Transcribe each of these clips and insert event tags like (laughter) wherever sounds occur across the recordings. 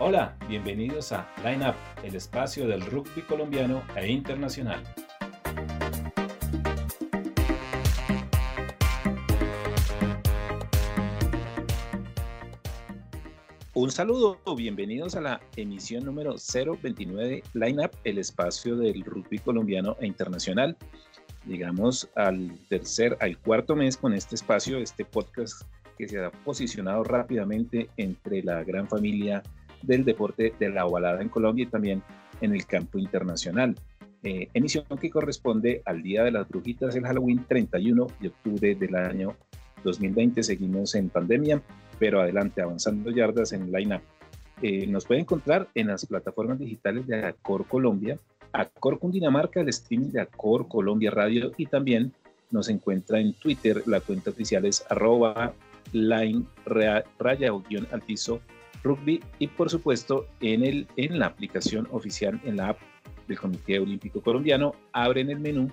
Hola, bienvenidos a Line Up, el espacio del rugby colombiano e internacional. Un saludo, bienvenidos a la emisión número 029 Line Up, el espacio del rugby colombiano e internacional. Llegamos al tercer, al cuarto mes con este espacio, este podcast que se ha posicionado rápidamente entre la gran familia del deporte de la ovalada en Colombia y también en el campo internacional. Eh, emisión que corresponde al Día de las Brujitas, el Halloween 31 de octubre del año 2020. Seguimos en pandemia, pero adelante, avanzando yardas en line eh, nos puede encontrar en las plataformas digitales de Acor Colombia, Acor Cundinamarca, el streaming de Acor Colombia Radio y también nos encuentra en Twitter, la cuenta oficial es arroba line raya o guion al piso rugby y por supuesto en, el, en la aplicación oficial, en la app del Comité Olímpico Colombiano, abren el menú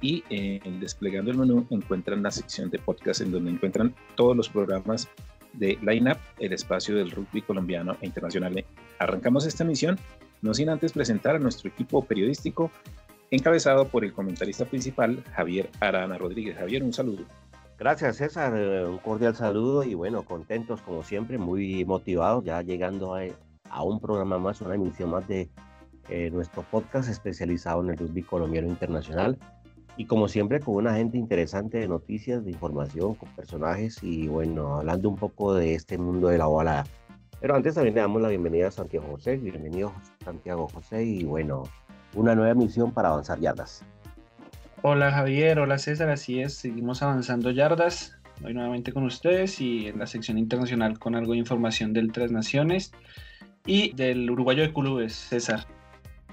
y eh, desplegando el menú encuentran la sección de podcast en donde encuentran todos los programas de Line Up, el espacio del rugby colombiano e internacional. Arrancamos esta misión, no sin antes presentar a nuestro equipo periodístico encabezado por el comentarista principal Javier Arana Rodríguez. Javier, un saludo. Gracias César, eh, un cordial saludo y bueno, contentos como siempre, muy motivados ya llegando a, un programa más, una emisión más de eh, nuestro podcast especializado en el rugby colombiano internacional y como siempre con una gente interesante de noticias, de información, con personajes y bueno, hablando un poco de este mundo de la ovalada. Pero antes también le damos la bienvenida a Santiago José, bienvenido Santiago José y bueno, una nueva emisión para avanzar yardas. Hola Javier, hola César, así es, seguimos avanzando yardas. Hoy nuevamente con ustedes y en la sección internacional con algo de información del Tres Naciones y del uruguayo de clubes, César.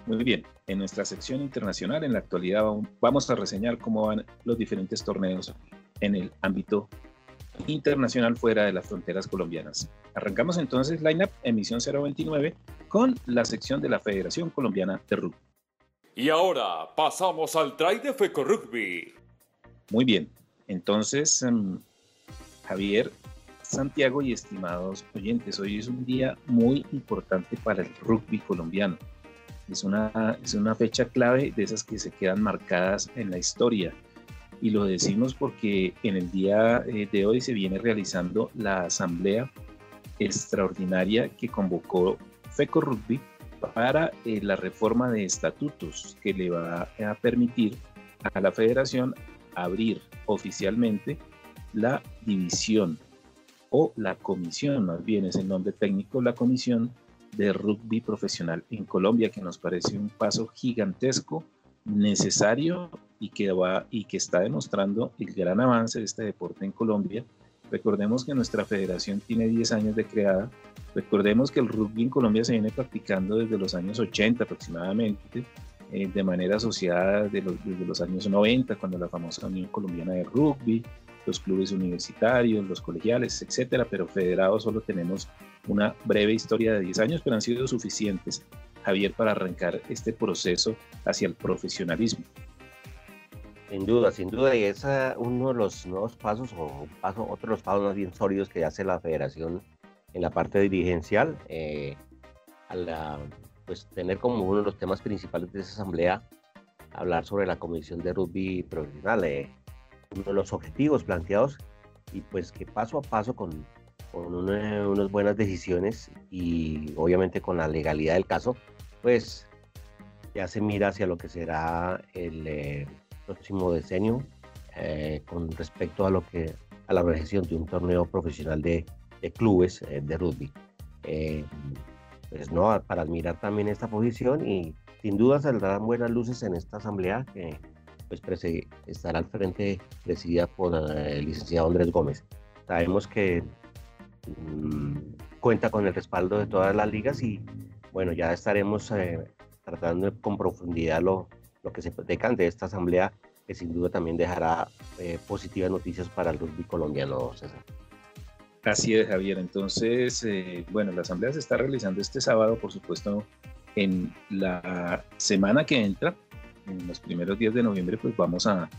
Muy bien, en nuestra sección internacional en la actualidad vamos a reseñar cómo van los diferentes torneos en el ámbito internacional fuera de las fronteras colombianas. Arrancamos entonces Lineup emisión 029 con la sección de la Federación Colombiana de Rugby. Y ahora pasamos al try de Feco Rugby. Muy bien, entonces em, Javier, Santiago y estimados oyentes, hoy es un día muy importante para el rugby colombiano. Es una, es una fecha clave de esas que se quedan marcadas en la historia. Y lo decimos porque en el día eh, de hoy se viene realizando la asamblea extraordinaria que convocó FECO Rugby para eh, la reforma de estatutos que le va a permitir a la federación abrir oficialmente la división o la comisión, más bien es el nombre técnico, la comisión de rugby profesional en Colombia, que nos parece un paso gigantesco, necesario y que, va, y que está demostrando el gran avance de este deporte en Colombia. Recordemos que nuestra federación tiene 10 años de creada Recordemos que el rugby en Colombia se viene practicando desde los años 80 aproximadamente, eh, de manera asociada desde los años 90, cuando la famosa Unión Colombiana de Rugby, los clubes universitarios, los colegiales, etcétera, pero federados solo tenemos una breve historia de 10 años, pero han sido suficientes, Javier, para arrancar este proceso hacia el profesionalismo. Sin duda, sin duda, y es uno de los nuevos pasos, o paso, otro de los pasos más bien sólidos que hace la federación en la parte dirigencial, eh, a pues tener como uno de los temas principales de esa asamblea, hablar sobre la comisión de rugby profesional, eh, uno de los objetivos planteados y pues que paso a paso con, con unas buenas decisiones y obviamente con la legalidad del caso, pues ya se mira hacia lo que será el eh, próximo decenio con respecto a lo que a la organización de un torneo profesional de, de clubes eh, de rugby. Eh, pues no, para admirar también esta posición y sin duda saldrán buenas luces en esta asamblea que pues estará al frente presidida por eh, el licenciado Andrés Gómez. Sabemos que mm, cuenta con el respaldo de todas las ligas y bueno, ya estaremos tratando con profundidad lo, lo que se decante de esta asamblea que sin duda también dejará positivas noticias para el rugby colombiano, César. Así es, Javier. Entonces, eh, bueno, la asamblea se está realizando este sábado, por supuesto, en la semana que entra, en los primeros días de noviembre, pues vamos a,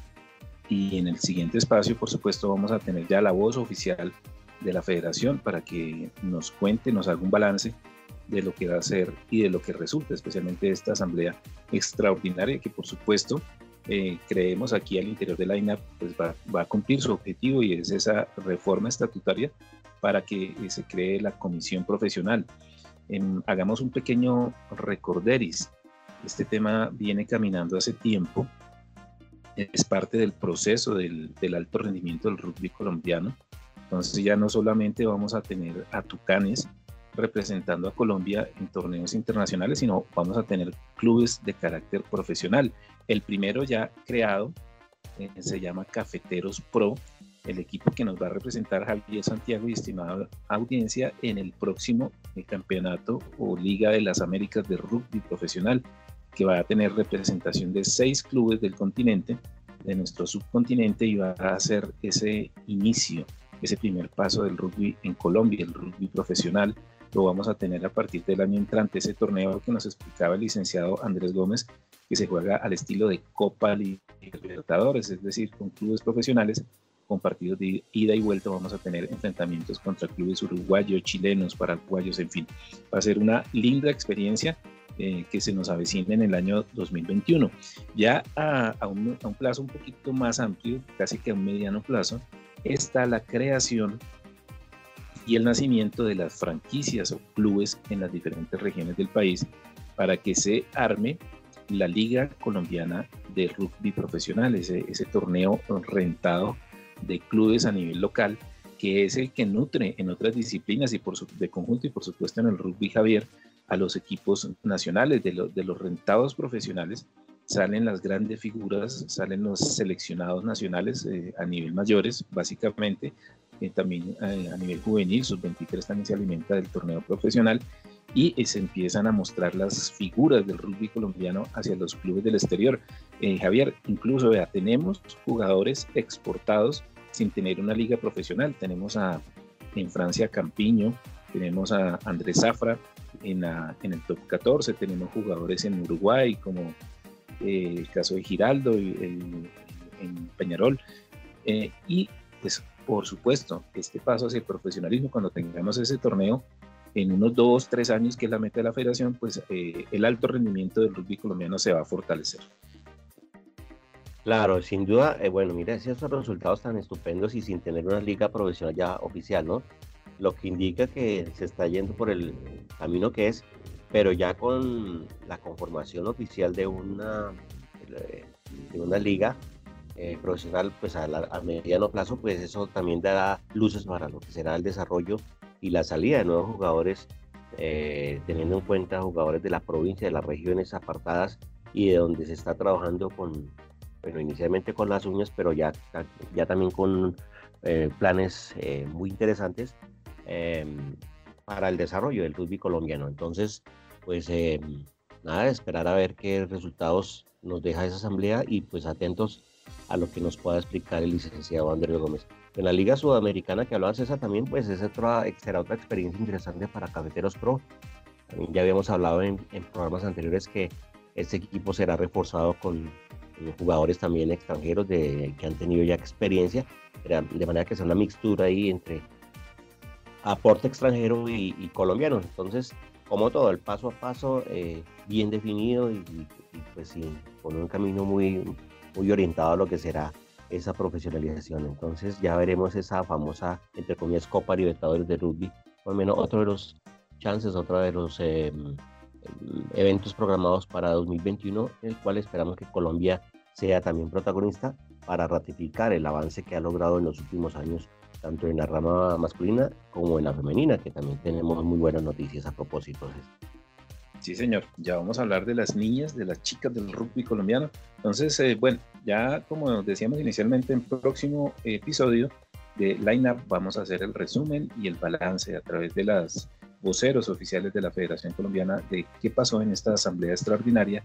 y en el siguiente espacio, por supuesto, vamos a tener ya la voz oficial de la federación para que nos cuente, nos haga un balance de lo que va a ser y de lo que resulta, especialmente esta asamblea extraordinaria que por supuesto eh, creemos aquí al interior de la INAP pues va, va, a cumplir su objetivo y es esa reforma estatutaria para que eh, se cree la comisión profesional. hagamos un pequeño recorderis. Este tema viene caminando hace tiempo, es parte del proceso del, del alto rendimiento del rugby colombiano. Entonces ya no solamente vamos a tener a Tucanes, representando a Colombia en torneos internacionales, sino vamos a tener clubes de carácter profesional. El primero ya creado eh, se llama Cafeteros Pro, el equipo que nos va a representar Javier Santiago y estimada audiencia en el próximo campeonato o Liga de las Américas de Rugby Profesional, que va a tener representación de seis clubes del continente, de nuestro subcontinente, y va a hacer ese inicio, ese primer paso del rugby en Colombia, el rugby profesional, lo vamos a tener a partir del año entrante, ese torneo que nos explicaba el licenciado Andrés Gómez, que se juega al estilo de Copa Libertadores, es decir, con clubes profesionales, con partidos de ida y vuelta vamos a tener enfrentamientos contra clubes uruguayos, chilenos, paraguayos, en fin. Va a ser una linda experiencia eh, que se nos avecina en el año 2021. Ya a, un, a un plazo un poquito más amplio, casi que a un mediano plazo, está la creación y el nacimiento de las franquicias o clubes en las diferentes regiones del país para que se arme la Liga Colombiana de Rugby Profesional, ese, torneo rentado de clubes a nivel local, que es el que nutre en otras disciplinas y por su, de conjunto y por supuesto en el rugby Javier a los equipos nacionales. De, de los rentados profesionales salen las grandes figuras, salen los seleccionados nacionales eh, a nivel mayores, básicamente, también eh, a nivel juvenil, sus 23 también se alimenta del torneo profesional y eh, se empiezan a mostrar las figuras del rugby colombiano hacia los clubes del exterior. Eh, Javier, incluso vea, tenemos jugadores exportados sin tener una liga profesional. Tenemos a, en Francia Campiño, tenemos a Andrés Zafra en, en, el top 14, tenemos jugadores en Uruguay como el caso de Giraldo en, en Peñarol. y pues por supuesto, este paso hacia el profesionalismo, cuando tengamos ese torneo, en unos dos, tres años, que es la meta de la federación, pues eh, el alto rendimiento del rugby colombiano se va a fortalecer. Claro, sin duda, eh, bueno, mira, esos resultados tan estupendos y sin tener una liga profesional ya oficial, ¿no? Lo que indica que se está yendo por el camino que es, pero ya con la conformación oficial de una, de una liga, eh, profesional, pues a, mediano plazo, pues eso también dará luces para lo que será el desarrollo y la salida de nuevos jugadores, eh, teniendo en cuenta jugadores de la provincia, de las regiones apartadas y de donde se está trabajando con, bueno, inicialmente con las uñas, pero ya, ya también con eh, planes muy interesantes em, para el desarrollo del rugby colombiano. Entonces, pues em, nada, esperar a ver qué resultados nos deja esa asamblea y pues atentos a lo que nos pueda explicar el licenciado Andrés Gómez. En la Liga Sudamericana que hablaba César también, pues es otra, será otra experiencia interesante para Cafeteros Pro. También ya habíamos hablado en, programas anteriores que este equipo será reforzado con, jugadores también extranjeros de, que han tenido ya experiencia, de manera que sea una mixtura ahí entre aporte extranjero y, colombiano. Entonces, como todo, el paso a paso eh, bien definido y, pues sí, con un camino muy, muy orientado a lo que será esa profesionalización. Entonces ya veremos esa famosa, entre comillas, Copa Libertadores de Rugby, o al menos otro de los chances, otro de los em, eventos programados para 2021, en el cual esperamos que Colombia sea también protagonista para ratificar el avance que ha logrado en los últimos años, tanto en la rama masculina como en la femenina, que también tenemos muy buenas noticias a propósito. Sí, señor. Ya vamos a hablar de las niñas, de las chicas del rugby colombiano. Entonces, eh, bueno, ya como decíamos inicialmente, en próximo episodio de Line Up vamos a hacer el resumen y el balance a través de las voceros oficiales de la Federación Colombiana de qué pasó en esta asamblea extraordinaria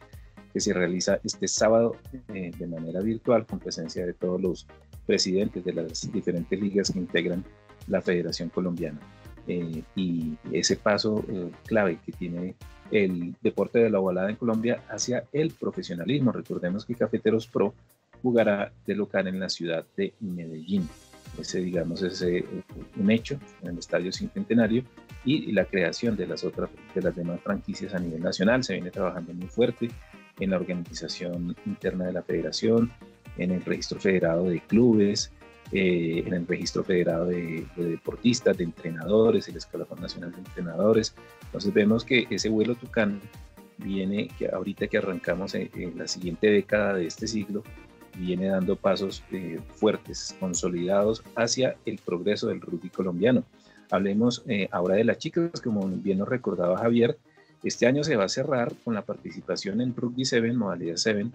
que se realiza este sábado eh, de manera virtual con presencia de todos los presidentes de las diferentes ligas que integran la Federación Colombiana. Eh, y ese paso clave que tiene el deporte de la ovalada en Colombia hacia el profesionalismo. Recordemos que Cafeteros Pro jugará de local en la ciudad de Medellín. ese digamos es un hecho en el Estadio Cincuentenario y la creación de las otras de las demás franquicias a nivel nacional se viene trabajando muy fuerte en la organización interna de la federación, en el registro federado de clubes, eh, en el registro federado de, deportistas, de entrenadores, el escalafón nacional de entrenadores. Entonces vemos que ese vuelo Tucán viene, que ahorita que arrancamos en, la siguiente década de este siglo, viene dando pasos eh, fuertes, consolidados hacia el progreso del rugby colombiano. Hablemos eh, ahora de las chicas, como bien nos recordaba Javier, este año se va a cerrar con la participación en Rugby 7, modalidad 7,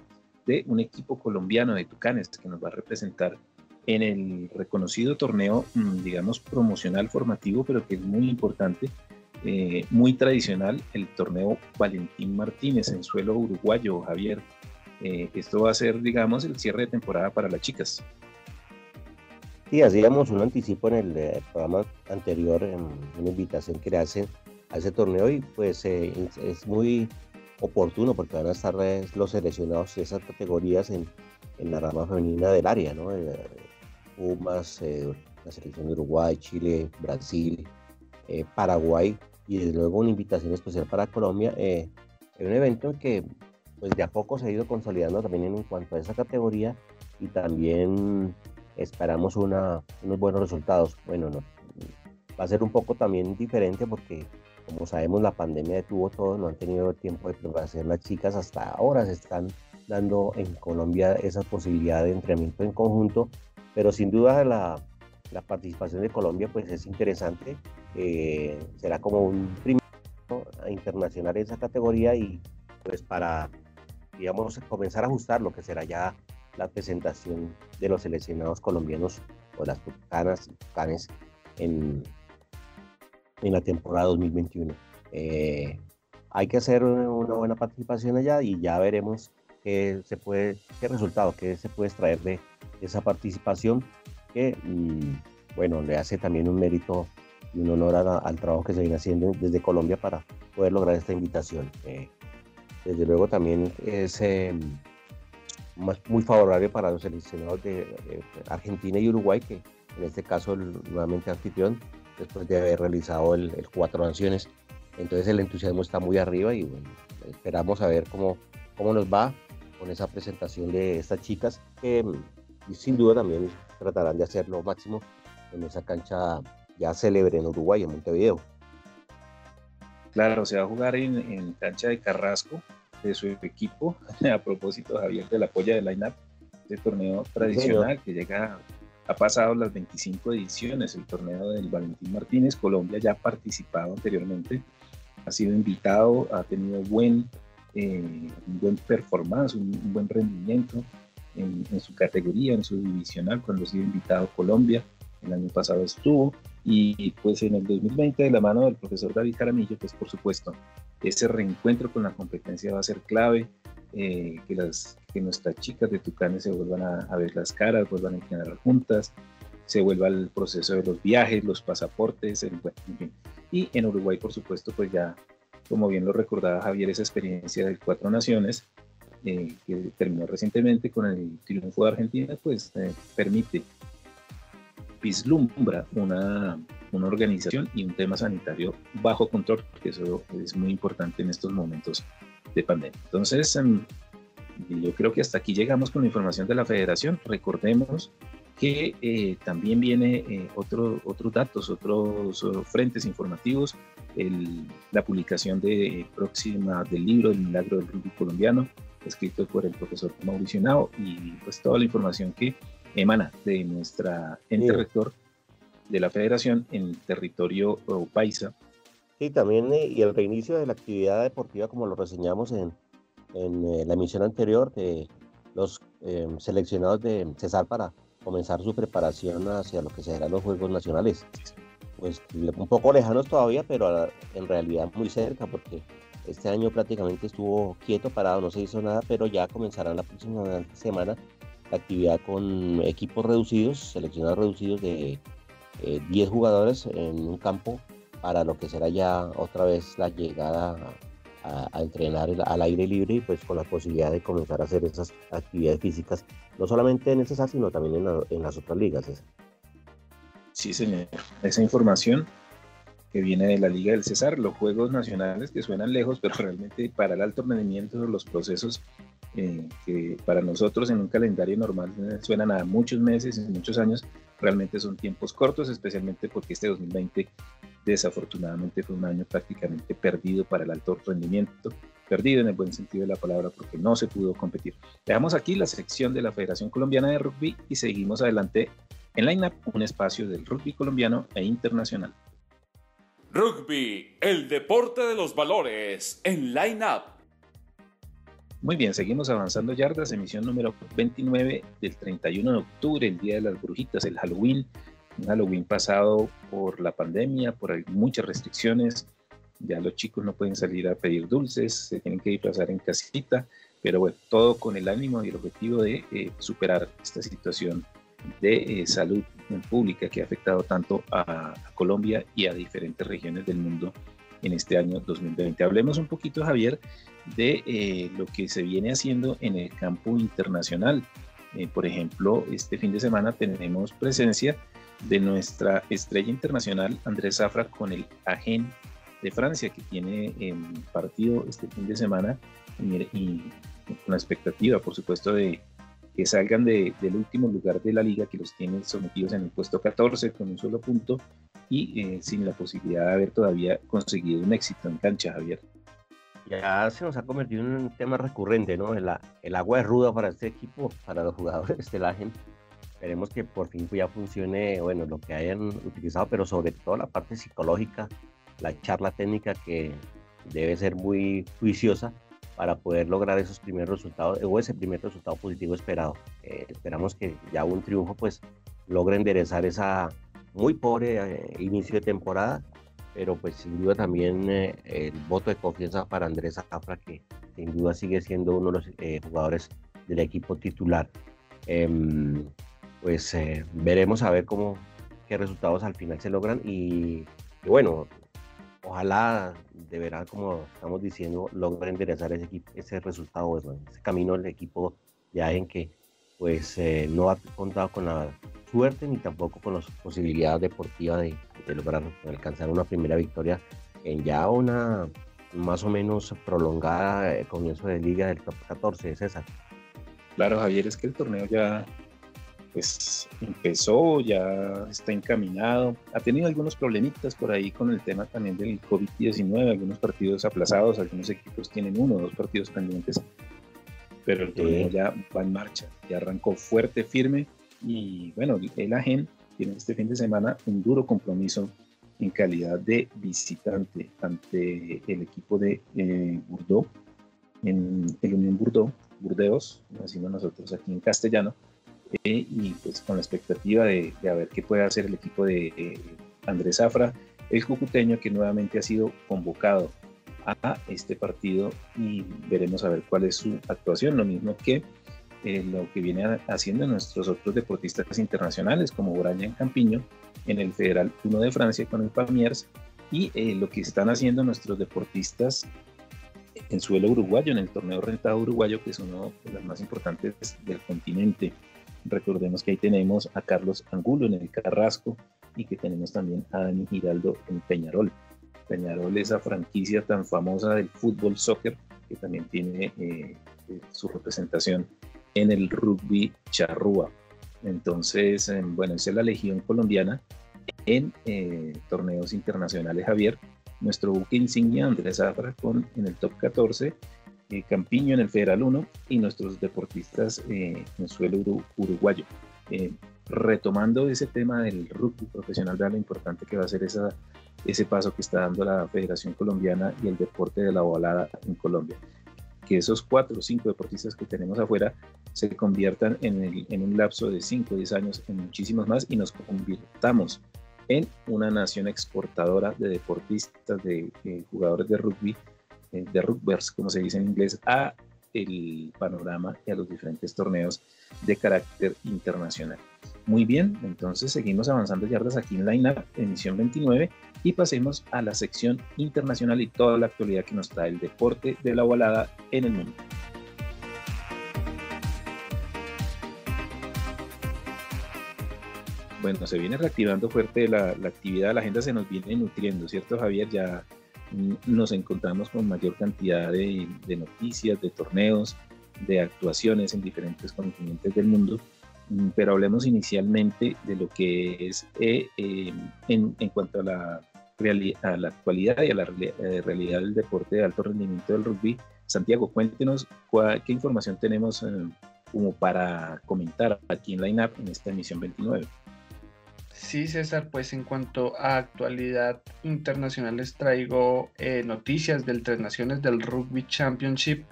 de un equipo colombiano de Tucanes que nos va a representar en el reconocido torneo, mm, digamos, promocional formativo, pero que es muy importante, eh, muy tradicional, el torneo Valentín Martínez en suelo uruguayo, Javier. Eh, esto va a ser, digamos, el cierre de temporada para las chicas. Sí, hacíamos un anticipo en el eh, programa anterior, en una invitación que le hacen a ese torneo y pues es muy oportuno porque van a estar los seleccionados de esas categorías en, en la rama femenina del área, ¿no? Pumas, eh, la selección de Uruguay, Chile, Brasil, eh, Paraguay y desde luego una invitación especial para Colombia. Eh, es un evento que pues de a poco se ha ido consolidando también en cuanto a esa categoría y también esperamos una, unos buenos resultados. Bueno, no, va a ser un poco también diferente porque como sabemos la pandemia detuvo todo, no han tenido tiempo de preparación las chicas, hasta ahora se están dando en Colombia esa posibilidad de entrenamiento en conjunto pero sin duda la, la participación de Colombia pues es interesante, eh, será como un primer internacional en esa categoría y pues para, digamos, comenzar a ajustar lo que será ya la presentación de los seleccionados colombianos o las tucanas y tucanes en, en la temporada 2021. Eh, hay que hacer una buena participación allá y ya veremos qué se puede, qué resultado, qué se puede extraer de, esa participación que, mm, bueno, le hace también un mérito y un honor al trabajo que se viene haciendo desde Colombia para poder lograr esta invitación. Eh, desde luego también es eh, muy favorable para los seleccionados de, Argentina y Uruguay, que en este caso nuevamente anfitrión, después de haber realizado el, el, Cuatro Naciones. Entonces el entusiasmo está muy arriba y bueno, esperamos a ver cómo, cómo nos va con esa presentación de estas chicas que y sin duda también tratarán de hacer lo máximo en esa cancha ya célebre en Uruguay, en Montevideo. Claro, se va a jugar en, cancha de Carrasco, de su equipo, (laughs) a propósito, Javier, de la polla de line-up, de torneo tradicional que llega, ha pasado las 25 ediciones, el torneo del Valentín Martínez, Colombia ya ha participado anteriormente, ha sido invitado, ha tenido buen, un buen performance, un buen rendimiento, en, su categoría, en su divisional, cuando ha sido invitado a Colombia. El año pasado estuvo y pues en el 2020 de la mano del profesor David Jaramillo, pues por supuesto, ese reencuentro con la competencia va a ser clave, eh, que, las, que nuestras chicas de Tucanes se vuelvan a, ver las caras, vuelvan a entrenar juntas, se vuelva el proceso de los viajes, los pasaportes, el, en fin. Y en Uruguay, por supuesto, pues ya, como bien lo recordaba Javier, esa experiencia de Cuatro Naciones, eh, que terminó recientemente con el triunfo de Argentina, pues eh, permite, vislumbra una, una organización y un tema sanitario bajo control, que eso es muy importante en estos momentos de pandemia. Entonces, em, yo creo que hasta aquí llegamos con la información de la federación. Recordemos que eh, también viene otro, otros datos, otros frentes informativos, la publicación de, próxima del libro El Milagro del Rugby Colombiano, escrito por el profesor Mauricio Nao y pues toda la información que emana de nuestra ente rector de la federación en territorio paisa. Sí, también eh, y el reinicio de la actividad deportiva como lo reseñamos en, en eh, la emisión anterior de los eh, seleccionados de Cesar para comenzar su preparación hacia lo que serán los Juegos Nacionales. Pues un poco lejanos todavía, pero ah, en realidad muy cerca porque este año prácticamente estuvo quieto, parado, no se hizo nada, pero ya comenzará la próxima semana la actividad con equipos reducidos, seleccionados reducidos de 10 eh, jugadores en un campo para lo que será ya otra vez la llegada a, entrenar al aire libre y pues con la posibilidad de comenzar a hacer esas actividades físicas, no solamente en ese sino también en, las otras ligas. Sí, señor. Esa información que viene de la Liga del César, los juegos nacionales que suenan lejos, pero realmente para el alto rendimiento, los procesos eh, que para nosotros en un calendario normal suenan a muchos meses y muchos años, realmente son tiempos cortos, especialmente porque este 2020 desafortunadamente fue un año prácticamente perdido para el alto rendimiento, perdido en el buen sentido de la palabra porque no se pudo competir. Dejamos aquí la sección de la Federación Colombiana de Rugby y seguimos adelante en Line Up, un espacio del rugby colombiano e internacional. Rugby, el deporte de los valores en Line Up. Muy bien, seguimos avanzando yardas, emisión número 29 del 31 de octubre, el Día de las Brujitas, el Halloween, Halloween pasado por la pandemia, por muchas restricciones, ya los chicos no pueden salir a pedir dulces, se tienen que disfrazar en casita, pero bueno, todo con el ánimo y el objetivo de eh, superar esta situación de eh, salud pública que ha afectado tanto a, Colombia y a diferentes regiones del mundo en este año 2020. Hablemos un poquito, Javier, de eh, lo que se viene haciendo en el campo internacional. Eh, por ejemplo, este fin de semana tenemos presencia de nuestra estrella internacional Andrés Zafra con el AGEN de Francia, que tiene em, partido este fin de semana y, con la expectativa, por supuesto, de que salgan del último lugar de la liga, que los tiene sometidos en el puesto 14 con un solo punto y eh, sin la posibilidad de haber todavía conseguido un éxito en cancha, Javier ya se nos ha convertido en un tema recurrente, ¿no? El, el agua es ruda para este equipo, para los jugadores de la gente. Esperemos que por fin ya funcione, bueno, lo que hayan utilizado, pero sobre todo la parte psicológica, la charla técnica que debe ser muy juiciosa para poder lograr esos primeros resultados o ese primer resultado positivo esperado. Eh, esperamos que ya un triunfo pues logre enderezar esa muy pobre eh, inicio de temporada pero pues sin duda también eh, el voto de confianza para Andrés Afra, que sin duda sigue siendo uno de los eh, jugadores del equipo titular. Pues eh, veremos a ver cómo, qué resultados al final se logran y, bueno, ojalá de verdad, como estamos diciendo, logren enderezar ese, ese resultado, ese camino del equipo ya en que pues no ha contado con la suerte ni tampoco con las posibilidades deportivas de, lograr alcanzar una primera victoria en ya una más o menos prolongada eh, comienzo de liga del top 14, César. Claro, Javier, es que el torneo ya pues empezó, ya está encaminado. Ha tenido algunos problemitas por ahí con el tema también del COVID-19, algunos partidos aplazados, algunos equipos tienen uno o dos partidos pendientes, pero el torneo ya va en marcha, ya arrancó fuerte, firme. Y bueno, el AGEN tiene este fin de semana un duro compromiso en calidad de visitante ante el equipo de eh, Bordeaux, en el Unión Bordeaux, Burdeos, decimos nosotros aquí en castellano, y pues con la expectativa de, de, ver qué puede hacer el equipo de eh, Andrés Zafra, el cucuteño que nuevamente ha sido convocado a este partido y veremos a ver cuál es su actuación, lo mismo que eh, lo que viene haciendo nuestros otros deportistas internacionales, como Brian Campiño en el Federal 1 de Francia con el Pamiers, y eh, lo que están haciendo nuestros deportistas en suelo uruguayo, en el torneo rentado uruguayo, que es uno de los más importantes del continente. Recordemos que ahí tenemos a Carlos Angulo en el Carrasco y que tenemos también a Dani Giraldo en Peñarol. Peñarol, esa franquicia tan famosa del fútbol soccer, que también tiene eh, su representación en el rugby charrúa. Entonces, em, bueno, esa es la Legión Colombiana en eh, torneos internacionales, Javier. Nuestro buque insignia, Andrés Zafra, con en el top 14, eh, Campiño en el Federal 1 y nuestros deportistas eh, en suelo uruguayo. retomando ese tema del rugby profesional, de lo importante que va a ser esa, ese paso que está dando la Federación Colombiana y el deporte de la volada en Colombia que esos cuatro o cinco deportistas que tenemos afuera se conviertan en, en un lapso de 5 o 10 años en muchísimos más y nos convirtamos en una nación exportadora de deportistas, de, jugadores de rugby, eh, de rugbyers, como se dice en inglés, a el panorama y a los diferentes torneos de carácter internacional. Muy bien, entonces seguimos avanzando yardas aquí en Line Up, emisión 29, y pasemos a la sección internacional y toda la actualidad que nos trae el deporte de la ovalada en el mundo. bueno, se viene reactivando fuerte la, actividad, la agenda se nos viene nutriendo, ¿cierto Javier? Ya nos encontramos con mayor cantidad de, noticias, de torneos, de actuaciones en diferentes continentes del mundo, mm, pero hablemos inicialmente de lo que es eh, em, en, en, cuanto a la, a la actualidad y a la eh, realidad del deporte de alto rendimiento del rugby. Santiago, cuéntenos qué información tenemos eh, como para comentar aquí en Line Up en esta emisión 29. Sí, César, pues en cuanto a actualidad internacional les traigo eh, noticias del Tres Naciones del Rugby Championship,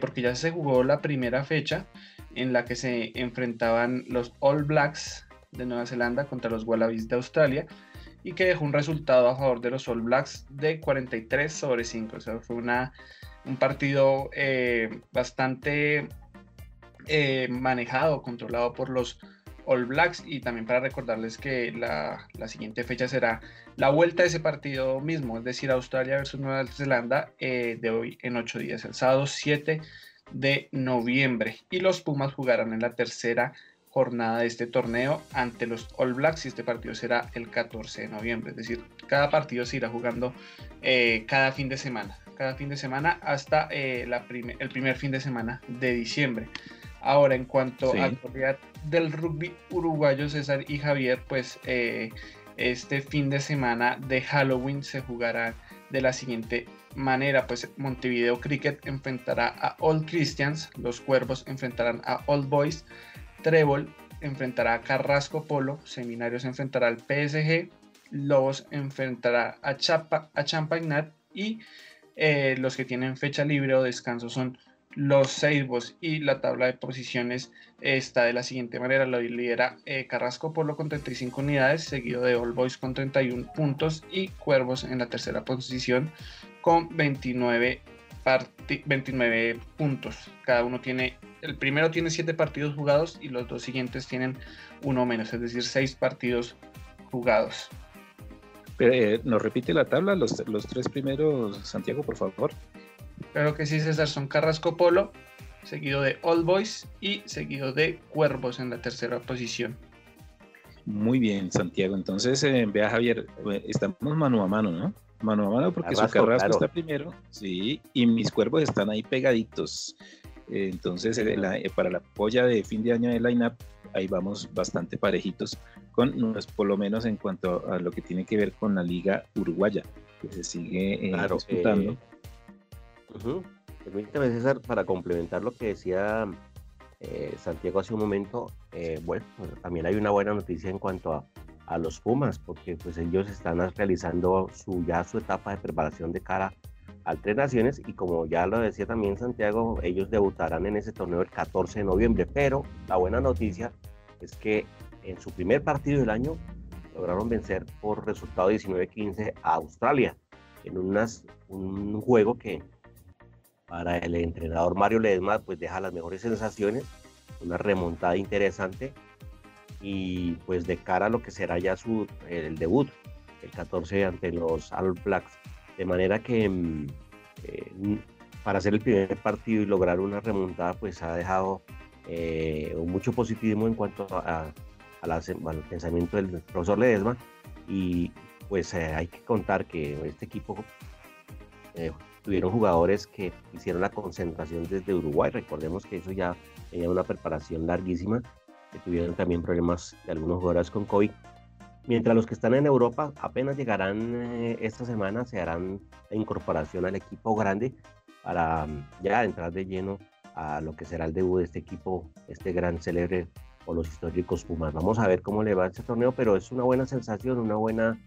porque ya se jugó la primera fecha en la que se enfrentaban los All Blacks de Nueva Zelanda contra los Wallabies de Australia y que dejó un resultado a favor de los All Blacks de 43 sobre 5. O sea, fue una, un partido eh, bastante eh, manejado, controlado por los All Blacks y también para recordarles que la, la, siguiente fecha será la vuelta de ese partido mismo, es decir, Australia versus Nueva Zelanda eh, de hoy en 8 días, el sábado 7 de noviembre y los Pumas jugarán en la tercera jornada de este torneo ante los All Blacks y este partido será el 14 de noviembre. Es decir, cada partido se irá jugando eh, cada fin de semana, cada fin de semana hasta eh, el primer fin de semana de diciembre. Ahora, en cuanto a la actualidad del rugby uruguayo, César y Javier, pues eh, este fin de semana de Halloween se jugará de la siguiente manera, pues Montevideo Cricket enfrentará a All Christians, los Cuervos enfrentarán a All Boys, Trébol enfrentará a Carrasco Polo, Seminarios enfrentará al PSG, Lobos enfrentará a, Chapa, a Champagnat y eh, los que tienen fecha libre o descanso son los Seibos y la tabla de posiciones está de la siguiente manera, lo lidera eh, Carrasco Polo con 35 unidades, seguido de All Boys con 31 puntos y Cuervos en la tercera posición con 29, 29 puntos. Cada uno tiene el primero tiene siete partidos jugados y los dos siguientes tienen uno menos, es decir, seis partidos jugados. Eh, ¿Nos repite la tabla los, tres primeros, Santiago, por favor? Claro que sí, César, son Carrasco Polo, seguido de All Boys y seguido de Cuervos en la tercera posición. Muy bien, Santiago. Entonces, eh, vea Javier, eh, estamos mano a mano, ¿no? Mano a mano porque su Carrasco está primero, sí, y mis cuervos están ahí pegaditos. Entonces, eh, eh, para la polla de fin de año de line-up, ahí vamos bastante parejitos, con por lo menos en cuanto a lo que tiene que ver con la liga uruguaya, que se sigue eh, disputando. Permítame, César, para complementar lo que decía Santiago hace un momento, bueno, pues, también hay una buena noticia en cuanto a, los Pumas, porque pues ellos están realizando su, ya su etapa de preparación de cara al Tres Naciones y como ya lo decía también Santiago, ellos debutarán en ese torneo el 14 de noviembre, pero la buena noticia es que en su primer partido del año lograron vencer por resultado 19-15 a Australia en un juego que para el entrenador Mario Ledesma pues deja las mejores sensaciones, una remontada interesante y pues de cara a lo que será ya su el debut el 14 ante los All Blacks de manera que mm, eh, para hacer el primer partido y lograr una remontada, pues ha dejado eh, mucho positivismo en cuanto a, al pensamiento del profesor Ledesma. Y pues eh, hay que contar que este equipo tuvieron jugadores que hicieron la concentración desde Uruguay. Recordemos que eso ya tenía una preparación larguísima, que tuvieron también problemas de algunos jugadores con COVID Mientras los que están en Europa apenas llegarán eh, esta semana, se harán la incorporación al equipo grande para mm, ya entrar de lleno a lo que será el debut de este equipo, este gran célebre o los históricos Pumas. Vamos a ver cómo le va este torneo, pero es una buena sensación, una buena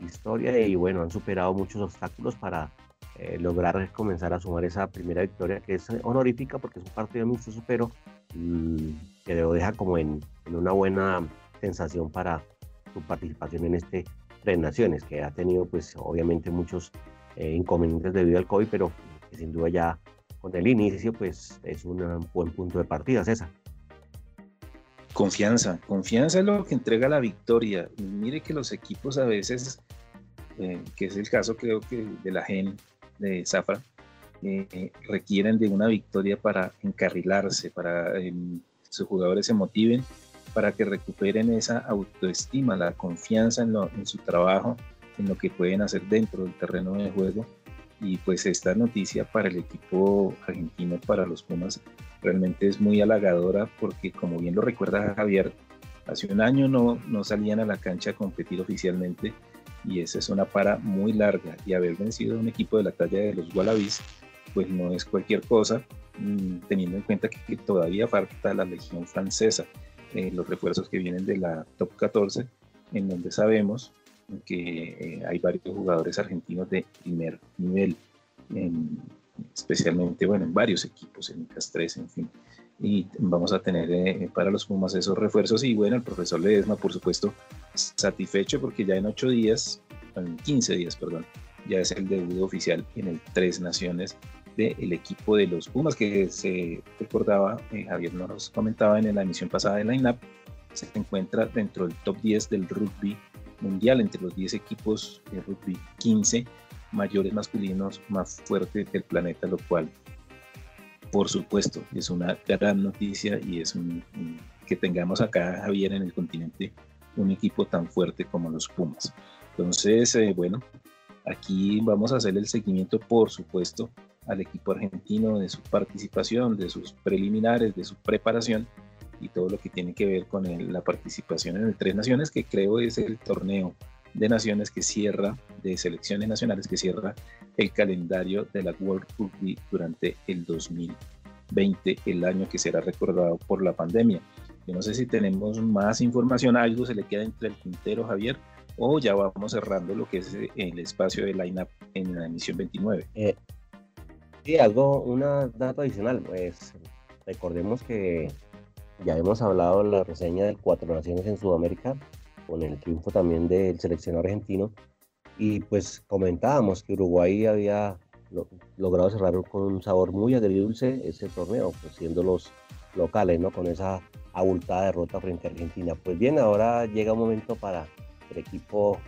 historia y bueno, han superado muchos obstáculos para eh, lograr comenzar a sumar esa primera victoria que es honorífica porque es un partido amistoso, pero mm, que lo deja como en, una buena sensación para su participación en este Tres Naciones, que ha tenido pues obviamente muchos eh, inconvenientes debido al COVID, pero sin duda ya con el inicio pues es un buen punto de partida, César. Confianza, confianza es lo que entrega la victoria. Mire que los equipos a veces, eh, que es el caso creo que de la GEN de Zafra, eh, requieren de una victoria para encarrilarse, para que sus jugadores se motiven para que recuperen esa autoestima, la confianza en, en su trabajo, en lo que pueden hacer dentro del terreno de juego. Y pues esta noticia para el equipo argentino, para los Pumas, realmente es muy halagadora porque como bien lo recuerda Javier, hace un año no, no salían a la cancha a competir oficialmente y esa es una para muy larga. Y haber vencido a un equipo de la talla de los Wallabies pues no es cualquier cosa mm, teniendo en cuenta que, todavía falta la legión francesa eh, los refuerzos que vienen de la top 14 en donde sabemos que eh, hay varios jugadores argentinos de primer nivel especialmente bueno en varios equipos en Castres en fin y vamos a tener eh, para los Pumas esos refuerzos. Y bueno, el profesor Ledesma por supuesto satisfecho porque ya en ocho días, en 15 días, perdón, ya es el debut oficial en el Tres Naciones del equipo de los Pumas que se recordaba, eh, Javier nos comentaba en la emisión pasada de Line Up, se encuentra dentro del top 10 del rugby mundial, entre los 10 equipos de rugby 15 mayores masculinos más fuertes del planeta, lo cual por supuesto, es una gran noticia y es un, que tengamos acá, Javier, en el continente, un equipo tan fuerte como los Pumas. Entonces, eh, bueno, aquí vamos a hacer el seguimiento, por supuesto, al equipo argentino de su participación, de sus preliminares, de su preparación y todo lo que tiene que ver con la participación en el Tres Naciones, que creo es el torneo de naciones que cierra, de selecciones nacionales que cierra el calendario de la World Rugby durante el 2020, el año que será recordado por la pandemia. Yo no sé si tenemos más información, algo se le queda entre el tintero, Javier, o ya vamos cerrando lo que es el espacio de line-up en la emisión 29. Eh, sí, algo, una dato adicional, pues recordemos que ya hemos hablado de la reseña del Cuatro Naciones en Sudamérica, con el triunfo también del seleccionado argentino, y pues comentábamos que Uruguay había logrado cerrar con un sabor muy agridulce ese torneo, pues siendo los locales, ¿no? Con esa abultada derrota frente a Argentina. Pues bien, ahora llega un momento para el equipo,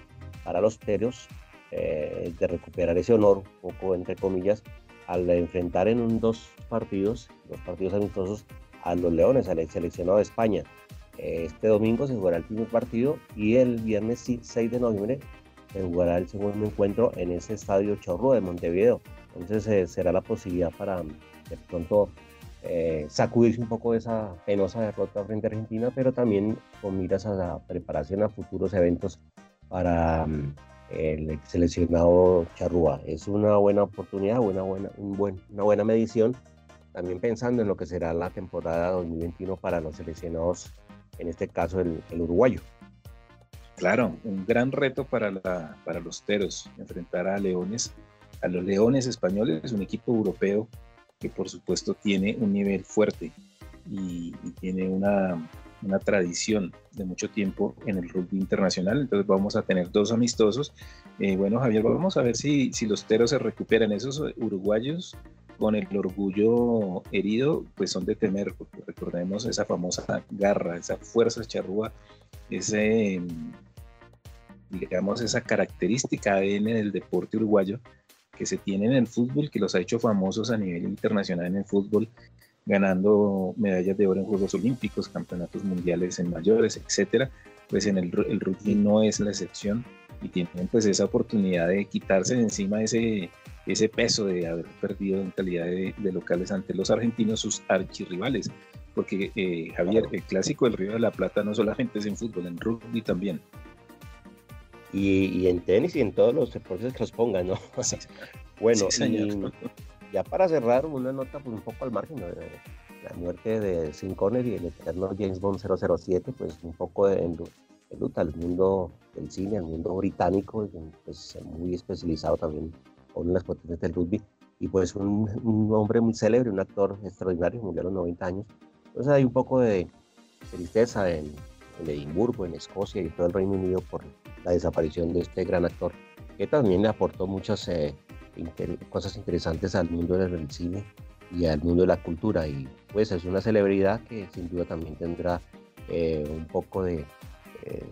para los Teros, eh, de recuperar ese honor, un poco entre comillas, al enfrentar en dos partidos, dos partidos amistosos, a los Leones, al seleccionado de España. Este domingo se jugará el primer partido y el viernes 6 de noviembre se jugará el segundo encuentro en ese estadio Chorro de Montevideo. Entonces eh, será la posibilidad para de pronto eh, sacudirse un poco de esa penosa derrota frente a Argentina, pero también con miras a la preparación a futuros eventos para mm, el seleccionado Charrúa. Es una buena oportunidad, una buena, un buen, una buena medición, también pensando en lo que será la temporada 2021 para los seleccionados, en este caso el uruguayo. Claro, un gran reto para, para los teros, enfrentar a Leones, a los Leones españoles, un equipo europeo que por supuesto tiene un nivel fuerte y, tiene una, una, tradición de mucho tiempo en el rugby internacional. Entonces vamos a tener dos amistosos. Eh, bueno, Javier, vamos a ver si, si los teros se recuperan. Esos uruguayos con el orgullo herido, pues son de temer, porque recordemos esa famosa garra, esa fuerza charrúa, ese digamos, esa característica ADN del deporte uruguayo que se tiene en el fútbol, que los ha hecho famosos a nivel internacional en el fútbol, ganando medallas de oro en Juegos Olímpicos, campeonatos mundiales en mayores, etcétera, pues en el, el rugby no es la excepción y tienen pues esa oportunidad de quitarse de encima ese, ese peso de haber perdido en calidad de, locales ante los argentinos, sus archirrivales. Porque eh, Javier, el clásico del Río de la Plata no solamente es en fútbol, en rugby también. Y, en tenis y en todos los deportes que los pongan, ¿no? (laughs) bueno, ya para cerrar, una nota pues, un poco al margen de la muerte de Sin Connery, el eterno James Bond 007, pues un poco de, luta al mundo del cine, al mundo británico, pues muy especializado también con las potencias del rugby, y pues un, un, hombre muy célebre, un actor extraordinario, murió a los 90 años. Entonces hay un poco de tristeza en, en Edimburgo, en Escocia y todo el Reino Unido por la desaparición de este gran actor, que también le aportó muchas eh, cosas interesantes al mundo del cine y al mundo de la cultura. Y pues es una celebridad que sin duda también tendrá eh, un poco de, eh,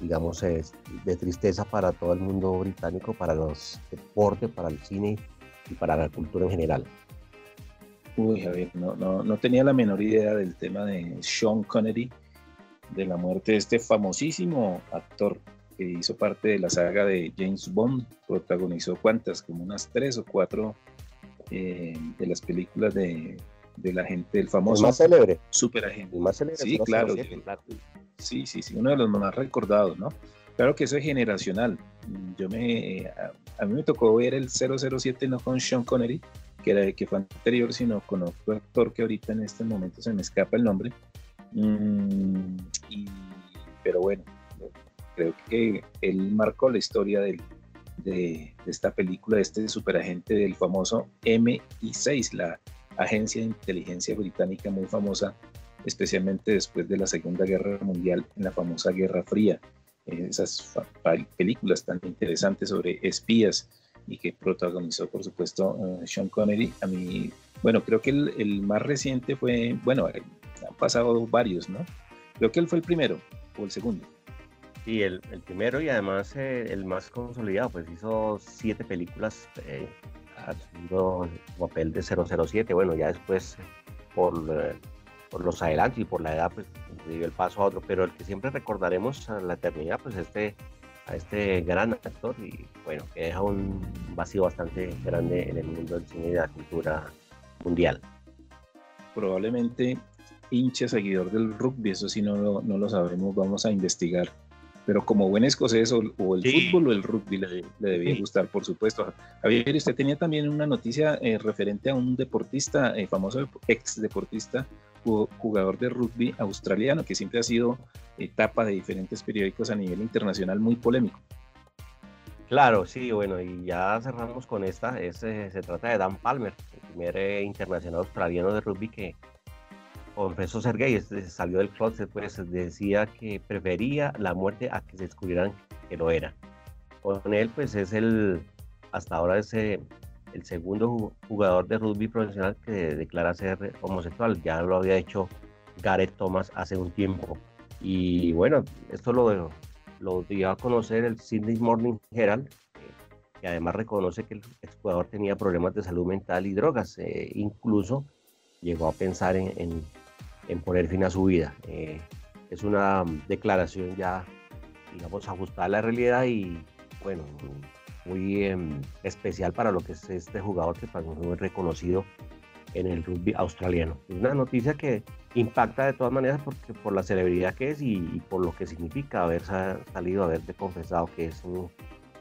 digamos, de tristeza para todo el mundo británico, para los deportes, para el cine y para la cultura en general. Uy, Javier, no, no, no tenía la menor idea del tema de Sean Connery, de la muerte de este famosísimo actor que hizo parte de la saga de James Bond, protagonizó cuántas, como unas tres o cuatro eh, de las películas de, de la gente, del famoso. más célebre. Superagente. El más célebre. Sí, claro. Sí, sí, sí, uno de los más recordados, ¿no? Claro que eso es generacional. Yo me, a, mí me tocó ver el 007 no con Sean Connery, que, era, que fue anterior, sino con otro actor que ahorita en este momento se me escapa el nombre. Mm, pero bueno, creo que él marcó la historia de, esta película, de este superagente del famoso MI6, la agencia de inteligencia británica muy famosa, especialmente después de la Segunda Guerra Mundial, en la famosa Guerra Fría. Esas películas tan interesantes sobre espías y que protagonizó, por supuesto, eh, Sean Connery. A mí, bueno, creo que el, el más reciente fue, bueno, han pasado varios, ¿no? Creo que él fue el primero o el segundo. Sí, el, primero y además eh, el más consolidado, pues hizo siete películas eh, haciendo el papel de 007. Bueno, ya después por, eh, por los adelantos y por la edad, pues dio el paso a otro, pero el que siempre recordaremos a la eternidad, pues este a este gran actor y bueno, que deja un vacío bastante grande en el mundo del cine y de la cultura mundial. Probablemente hincha seguidor del rugby, eso sí no lo, no lo sabemos, vamos a investigar. Pero como buen escocés o, el fútbol o el rugby le, debía gustar, por supuesto. Javier, usted tenía también una noticia eh, referente a un deportista, eh, famoso ex deportista, jugador de rugby australiano, que siempre ha sido etapa de diferentes periódicos a nivel internacional muy polémico. Claro, sí, bueno, y ya cerramos con esta. se trata de Dan Palmer, el primer eh, internacional australiano de rugby que confesó ser gay, salió del closet, pues decía que prefería la muerte a que se descubrieran que lo era. Con él, pues es el, hasta ahora es eh, el segundo jugador de rugby profesional que declara ser homosexual. Ya lo había hecho Gareth Thomas hace un tiempo. Y bueno, esto lo, lo dio a conocer el Sydney Morning Herald, que además reconoce que el exjugador tenía problemas de salud mental y drogas. Eh, incluso llegó a pensar en, en, poner fin a su vida. Eh, es una declaración ya, digamos, ajustada a la realidad y, bueno, muy em, especial para lo que es este jugador que para muy reconocido en el rugby australiano. Es una noticia que impacta de todas maneras porque, por la celebridad que es y, por lo que significa haber salido, haberte confesado que es,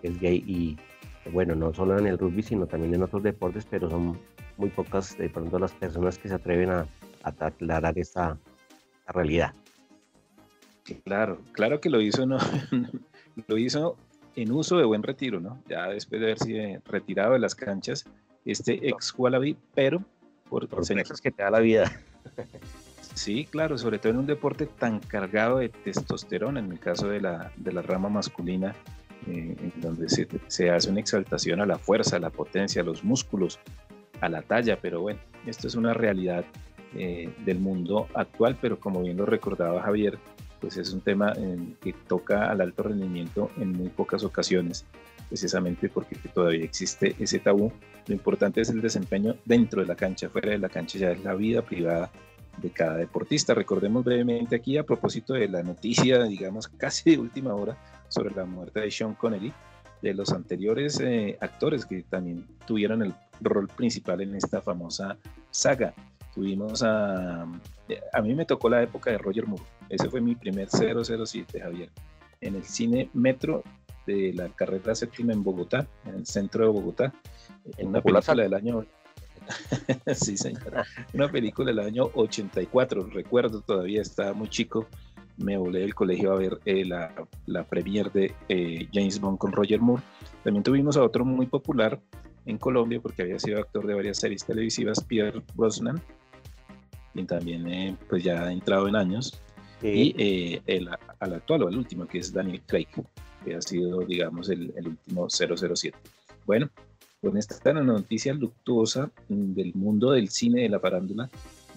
es gay y bueno, no solo en el rugby, sino también en otros deportes, pero son muy pocas de pronto las personas que se atreven a, aclarar esta, realidad. Claro, claro que lo hizo, no, (laughs) lo hizo en uso de buen retiro, ¿no? Ya después de haberse retirado de las canchas, este ex Wallaby, pero por, por que te da la vida. (laughs) Sí, claro, sobre todo en un deporte tan cargado de testosterona, en el caso de la, de la rama masculina, eh, en donde se, se, hace una exaltación a la fuerza, a la potencia, a los músculos, a la talla, pero bueno, esto es una realidad eh, del mundo actual, pero como bien lo recordaba Javier, pues es un tema que toca al alto rendimiento en muy pocas ocasiones, precisamente porque todavía existe ese tabú. Lo importante es el desempeño dentro de la cancha, fuera de la cancha ya es la vida privada de cada deportista. Recordemos brevemente aquí a propósito de la noticia, digamos, (laughs) casi de última hora sobre la muerte de Sean Connery, de los anteriores eh, actores que también tuvieron el rol principal en esta famosa saga. Tuvimos a... A mí me tocó la época de Roger Moore. Ese fue mi primer 007, Javier. En el cine Metro de la carrera séptima en Bogotá, en el centro de Bogotá. En una película del año (laughs) sí, señora. Una película del año 84, recuerdo todavía, estaba muy chico. Me volé del colegio a ver eh, la, la premier de eh, James Bond con Roger Moore. También tuvimos a otro muy popular en Colombia porque había sido actor de varias series televisivas, Pierre Brosnan, quien también eh, pues ya ha entrado en años. Y el, al actual o al último, que es Daniel Craig, que ha sido, digamos, el, el último 007. Bueno, con esta noticia luctuosa del mundo del cine de la farándula,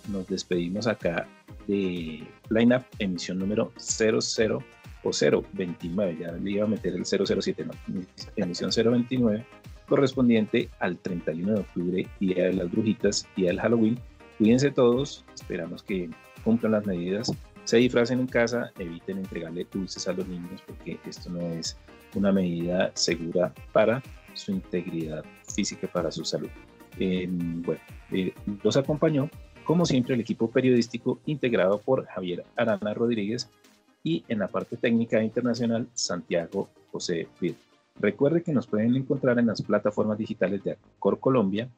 nos despedimos acá de Lineup emisión número 00 o 029, ya le iba a meter el 007, no, emisión 029, correspondiente al 31 de octubre, Día de las Brujitas, Día del Halloween. Cuídense todos, esperamos que cumplan las medidas, se disfracen en casa, eviten entregarle dulces a los niños porque esto no es una medida segura para su integridad física, para su salud. bueno, eh, los acompañó, como siempre, el equipo periodístico integrado por Javier Arana Rodríguez y en la parte técnica internacional, Santiago José Fid. Recuerde que nos pueden encontrar en las plataformas digitales de Acor Colombia,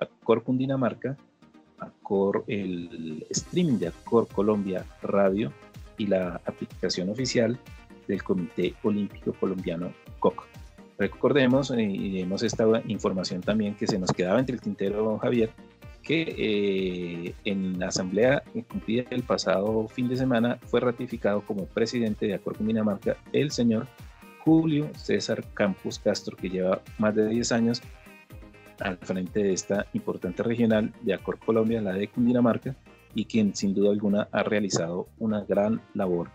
Acor Cundinamarca, El streaming de Acor Colombia Radio y la aplicación oficial del Comité Olímpico Colombiano COC. Recordemos, eh, y hemos esta información también que se nos quedaba entre el tintero, Javier, que eh, en la asamblea cumplida el pasado fin de semana fue ratificado como presidente de Acor Cundinamarca el señor Julio César Campos Castro, que lleva más de 10 años al frente de esta importante regional de Acor Colombia, la de Cundinamarca, y quien sin duda alguna ha realizado una gran labor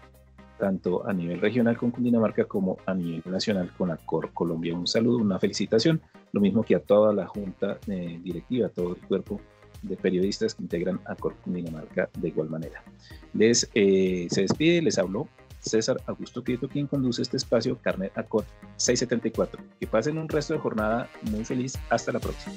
tanto a nivel regional con Cundinamarca como a nivel nacional con Acor Colombia. Un saludo, una felicitación, lo mismo que a toda la junta eh, directiva, a todo el cuerpo de periodistas que integran Acor Cundinamarca de igual manera. Les eh, se despide, les habló César Augusto Quieto, quien conduce este espacio Carnet Acor 674. Que pasen un resto de jornada muy feliz. Hasta la próxima.